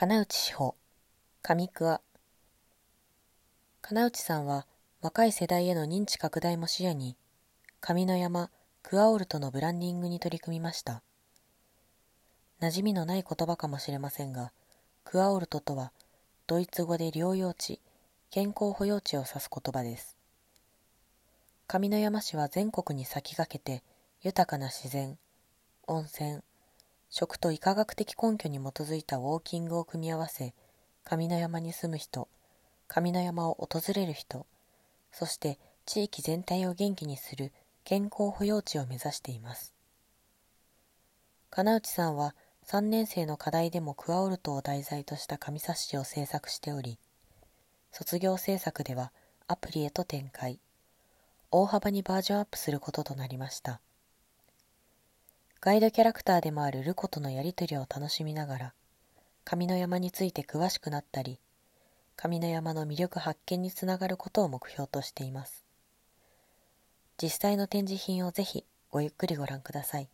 金内志保、上桑。金内さんは若い世代への認知拡大も視野に、上の山、クアオルトのブランディングに取り組みました。馴染みのない言葉かもしれませんが、クアオルトとは、ドイツ語で療養地、健康保養地を指す言葉です。上山市は全国に先駆けて、豊かな自然、温泉、食と医科学的根拠に基づいたウォーキングを組み合わせ、上山に住む人、上山を訪れる人、そして地域全体を元気にする健康保養地を目指しています。金内さんは3年生の課題でもクアオルトを題材とした紙冊子を制作しており、卒業制作ではアプリへと展開、大幅にバージョンアップすることとなりました。ガイドキャラクターでもあるルコとのやりとりを楽しみながら、上の山について詳しくなったり、上の山の魅力発見につながることを目標としています。実際の展示品をぜひごゆっくりご覧ください。